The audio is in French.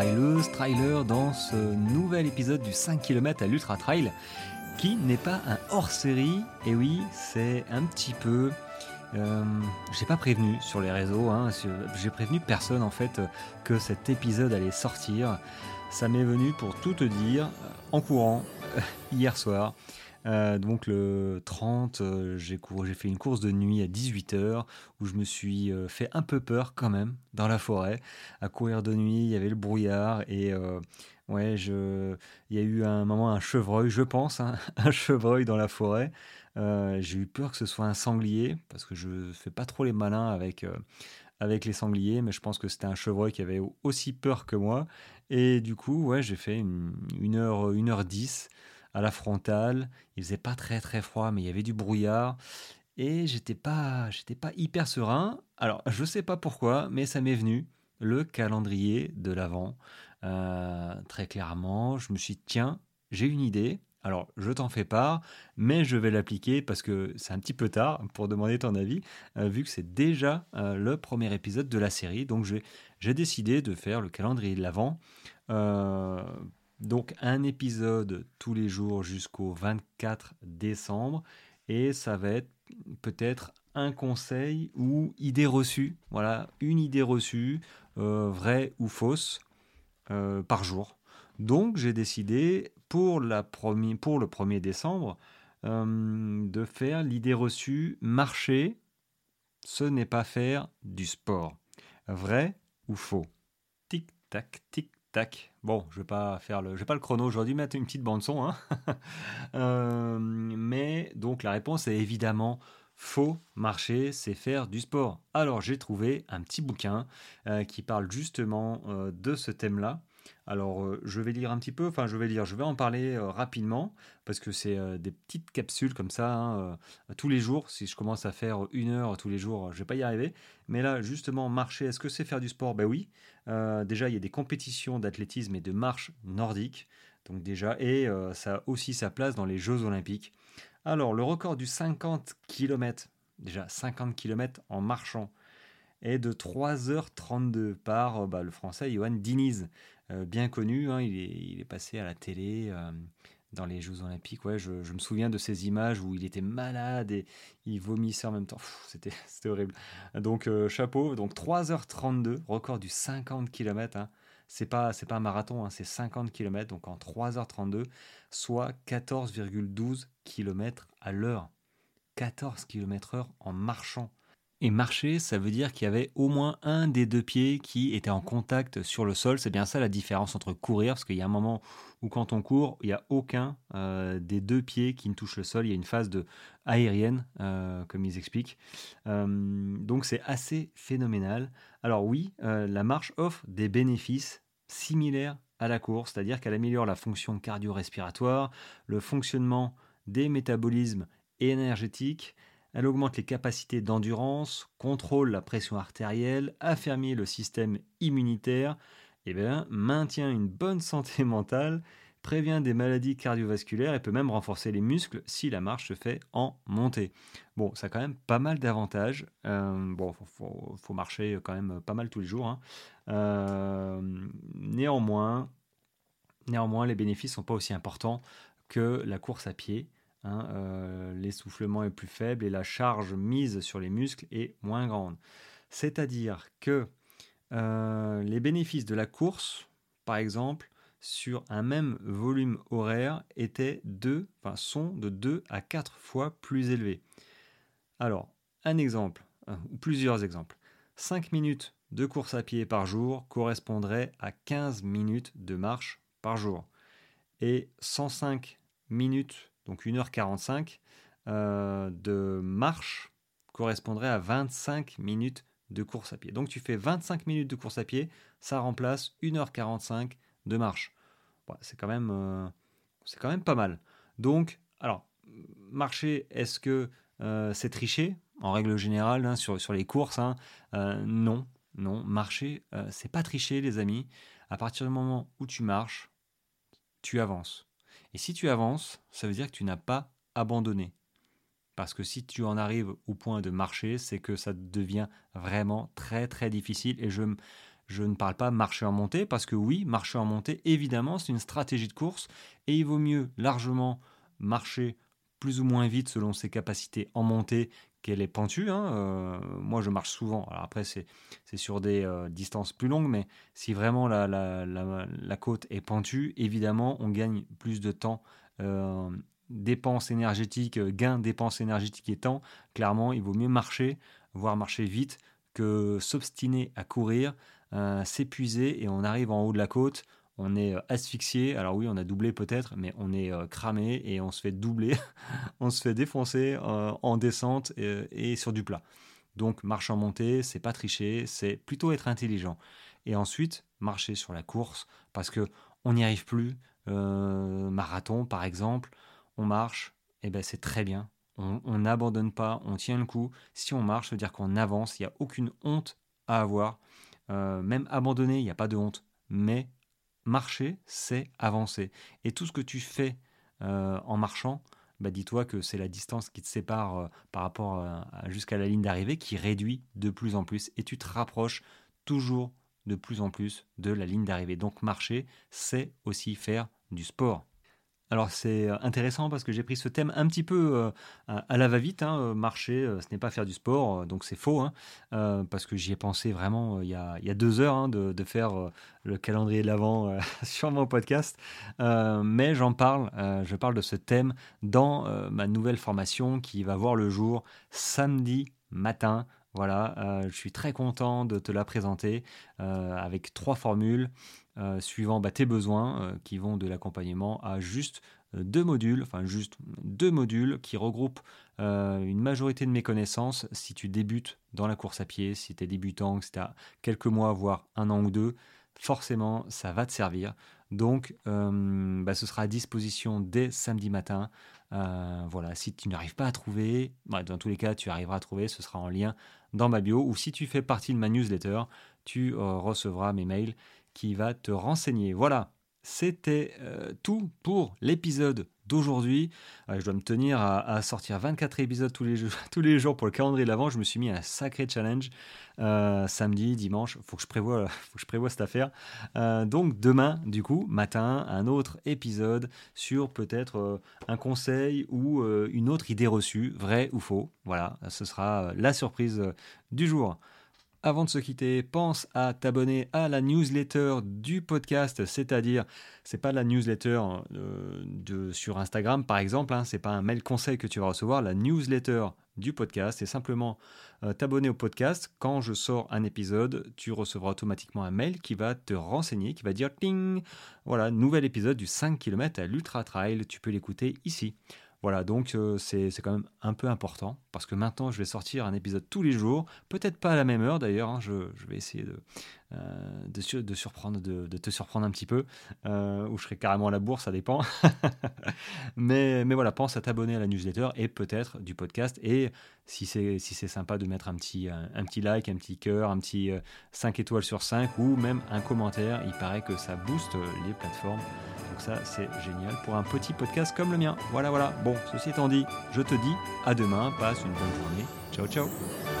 traileuse, trailer dans ce nouvel épisode du 5 km à l'Ultra Trail qui n'est pas un hors-série. Et oui, c'est un petit peu... Euh, j'ai pas prévenu sur les réseaux, hein, j'ai prévenu personne en fait que cet épisode allait sortir. Ça m'est venu pour tout te dire en courant hier soir. Euh, donc le 30, euh, j'ai fait une course de nuit à 18h où je me suis euh, fait un peu peur quand même dans la forêt. À courir de nuit, il y avait le brouillard et ouais, je, il y a eu un moment un chevreuil, je pense, hein, un chevreuil dans la forêt. j'ai eu peur que ce soit un sanglier parce que je fais pas trop les malins avec avec les sangliers, mais je pense que c'était un chevreuil qui avait aussi peur que moi. Et du coup, ouais, j'ai fait une, une heure, une heure 10 à la frontale. Il faisait pas très très froid, mais il y avait du brouillard. Et j'étais pas, j'étais pas hyper serein. Alors, je sais pas pourquoi, mais ça m'est venu le calendrier de l'Avent. Euh, très clairement, je me suis dit, tiens, j'ai une idée. Alors, je t'en fais part, mais je vais l'appliquer parce que c'est un petit peu tard pour demander ton avis, euh, vu que c'est déjà euh, le premier épisode de la série. Donc, j'ai décidé de faire le calendrier de l'Avent donc un épisode tous les jours jusqu'au 24 décembre et ça va être peut-être un conseil ou idée reçue. Voilà, une idée reçue, euh, vraie ou fausse, euh, par jour. Donc j'ai décidé pour, le 1er décembre euh, de faire l'idée reçue marcher, ce n'est pas faire du sport. Vrai ou faux? Tic tac, tic Tac. Bon, je vais pas faire le, je vais pas le chrono aujourd'hui, mettre une petite bande son. Hein. Euh, mais donc la réponse est évidemment faux. Marcher, c'est faire du sport. Alors j'ai trouvé un petit bouquin euh, qui parle justement euh, de ce thème-là. Alors, euh, je vais lire un petit peu, enfin, je vais lire, je vais en parler euh, rapidement, parce que c'est euh, des petites capsules comme ça, hein, tous les jours. Si je commence à faire une heure tous les jours, je vais pas y arriver. Mais là, justement, marcher, est-ce que c'est faire du sport? Ben oui. déjà, il y a des compétitions d'athlétisme et de marche nordique. Donc déjà, et ça a aussi sa place dans les Jeux Olympiques. Alors, le record du 50 km, déjà 50 km en marchant, est de 3h32 par bah, le français Johan Diniz. Euh, bien connu. Hein, il, est, passé à la télé euh, dans les Jeux Olympiques. Ouais, je, me souviens de ces images où il était malade et il vomissait en même temps. C'était horrible. Donc, euh, chapeau. Donc, 3h32, record du 50 km. Hein. C'est pas, pas un marathon, hein, c'est 50 km. Donc, en 3h32, soit 14,12 km à l'heure. 14 km heure en marchant. Et marcher, ça veut dire qu'il y avait au moins un des deux pieds qui était en contact sur le sol. C'est bien ça la différence entre courir, parce qu'il y a un moment où quand on court, il n'y a aucun euh, des deux pieds qui ne touche le sol. Il y a une phase de aérienne, euh, comme ils expliquent. Euh, donc c'est assez phénoménal. Alors oui, la marche offre des bénéfices similaires à la course, c'est-à-dire qu'elle améliore la fonction cardio-respiratoire, le fonctionnement des métabolismes énergétiques, elle augmente les capacités d'endurance, contrôle la pression artérielle, affermit le système immunitaire, et bien, maintient une bonne santé mentale, prévient des maladies cardiovasculaires et peut même renforcer les muscles si la marche se fait en montée. Bon, ça a quand même pas mal d'avantages. Euh, bon, faut, faut, marcher quand même pas mal tous les jours. Hein. Euh, néanmoins, les bénéfices sont pas aussi importants que la course à pied. Hein, euh, l'essoufflement est plus faible et la charge mise sur les muscles est moins grande. C'est-à-dire que euh, les bénéfices de la course, par exemple, sur un même volume horaire étaient sont de 2 à 4 fois plus élevés. Alors, un exemple, euh, ou plusieurs exemples. 5 minutes de course à pied par jour correspondrait à 15 minutes de marche par jour. Et 105 minutes donc 1h45 euh, de marche correspondrait à 25 minutes de course à pied. Donc tu fais 25 minutes de course à pied, ça remplace 1h45 de marche. c'est quand même euh, c'est quand même pas mal. Donc alors marcher, est-ce que euh, c'est tricher? En règle générale, hein, sur, sur les courses, hein, non, non. Marcher, c'est pas tricher, les amis. À partir du moment où tu marches, tu avances. Et si tu avances, ça veut dire que tu n'as pas abandonné. Parce que si tu en arrives au point de marcher, c'est que ça devient vraiment très très difficile. Et je, Je ne parle pas marcher en montée parce que oui, marcher en montée, évidemment, c'est une stratégie de course et il vaut mieux largement marcher plus ou moins vite selon ses capacités en montée qu'elle est pentue. Hein. Euh, moi, je marche souvent. Alors après, c'est sur des euh, distances plus longues, mais si vraiment la, côte est pentue, évidemment, on gagne plus de temps. Euh, dépenses énergétiques, gain dépenses énergétiques et temps, clairement, il vaut mieux marcher, voire marcher vite, que s'obstiner à courir, s'épuiser et on arrive en haut de la côte, on est euh, asphyxié. Alors oui, on a doublé peut-être, mais on est euh, cramé et on se fait doubler, on se fait défoncer euh, en descente et, sur du plat. Donc marche en montée, c'est pas tricher, c'est plutôt être intelligent. Et ensuite marcher sur la course parce que on n'y arrive plus. marathon par exemple, on marche, et ben c'est très bien. On n'abandonne pas, on tient le coup. Si on marche, ça veut dire qu'on avance. Il n'y a aucune honte à avoir. même abandonner, il n'y a pas de honte. Mais marcher, c'est avancer. Et tout ce que tu fais euh, en marchant, bah dis-toi que c'est la distance qui te sépare euh, par rapport jusqu'à la ligne d'arrivée qui réduit de plus en plus et tu te rapproches toujours de plus en plus de la ligne d'arrivée. Donc marcher, c'est aussi faire du sport. Alors c'est euh, intéressant parce que j'ai pris ce thème un petit peu euh, à la va-vite. Hein, euh, marcher, ce n'est pas faire du sport, donc c'est faux. Hein, parce que j'y ai pensé vraiment il y, a, deux heures hein, de, faire le calendrier de l'avant sur mon podcast. mais j'en parle, je parle de ce thème dans ma nouvelle formation qui va voir le jour samedi matin. Voilà, je suis très content de te la présenter avec trois formules. Euh, suivant bah, tes besoins euh, qui vont de l'accompagnement à juste euh, deux modules, enfin juste deux modules qui regroupent une majorité de mes connaissances si tu débutes dans la course à pied, si tu es débutant, si tu as quelques mois, voire un an ou deux, forcément ça va te servir. Donc bah, ce sera à disposition dès samedi matin. voilà, si tu n'arrives pas à trouver, bah, dans tous les cas tu arriveras à trouver, ce sera en lien dans ma bio, ou si tu fais partie de ma newsletter, tu recevras mes mails qui va te renseigner. Voilà, c'était euh, tout pour l'épisode d'aujourd'hui. Euh, je dois me tenir à, sortir 24 épisodes tous les, jours, tous les jours pour le calendrier de l'avant. Je me suis mis un sacré challenge euh, samedi, dimanche. Faut je faut que je prévoie cette affaire. donc demain, du coup, matin, un autre épisode sur peut-être un conseil ou une autre idée reçue, vrai ou faux. Voilà, ce sera la surprise du jour. Avant de se quitter, pense à t'abonner à la newsletter du podcast, c'est-à-dire, c'est pas la newsletter euh, sur Instagram par exemple, hein, c'est pas un mail conseil que tu vas recevoir, la newsletter du podcast, c'est simplement euh, t'abonner au podcast. Quand je sors un épisode, tu recevras automatiquement un mail qui va te renseigner, qui va dire ting, voilà, nouvel épisode du 5 km à l'Ultra Trail, tu peux l'écouter ici. Voilà, donc euh, c'est quand même un peu important parce que maintenant je vais sortir un épisode tous les jours, peut-être pas à la même heure d'ailleurs, hein, je, vais essayer de, euh, de, surprendre, de, te surprendre un petit peu, euh, ou je serai carrément à la bourse, ça dépend. mais, mais voilà, pense à t'abonner à la newsletter et peut-être du podcast. Et si c'est si sympa de mettre un petit, un, petit like, un petit cœur, un petit 5 étoiles sur 5 ou même un commentaire, il paraît que ça booste les plateformes ça c'est génial pour un petit podcast comme le mien. Voilà, voilà. Bon, ceci étant dit, je te dis à demain, passe une bonne journée. Ciao, ciao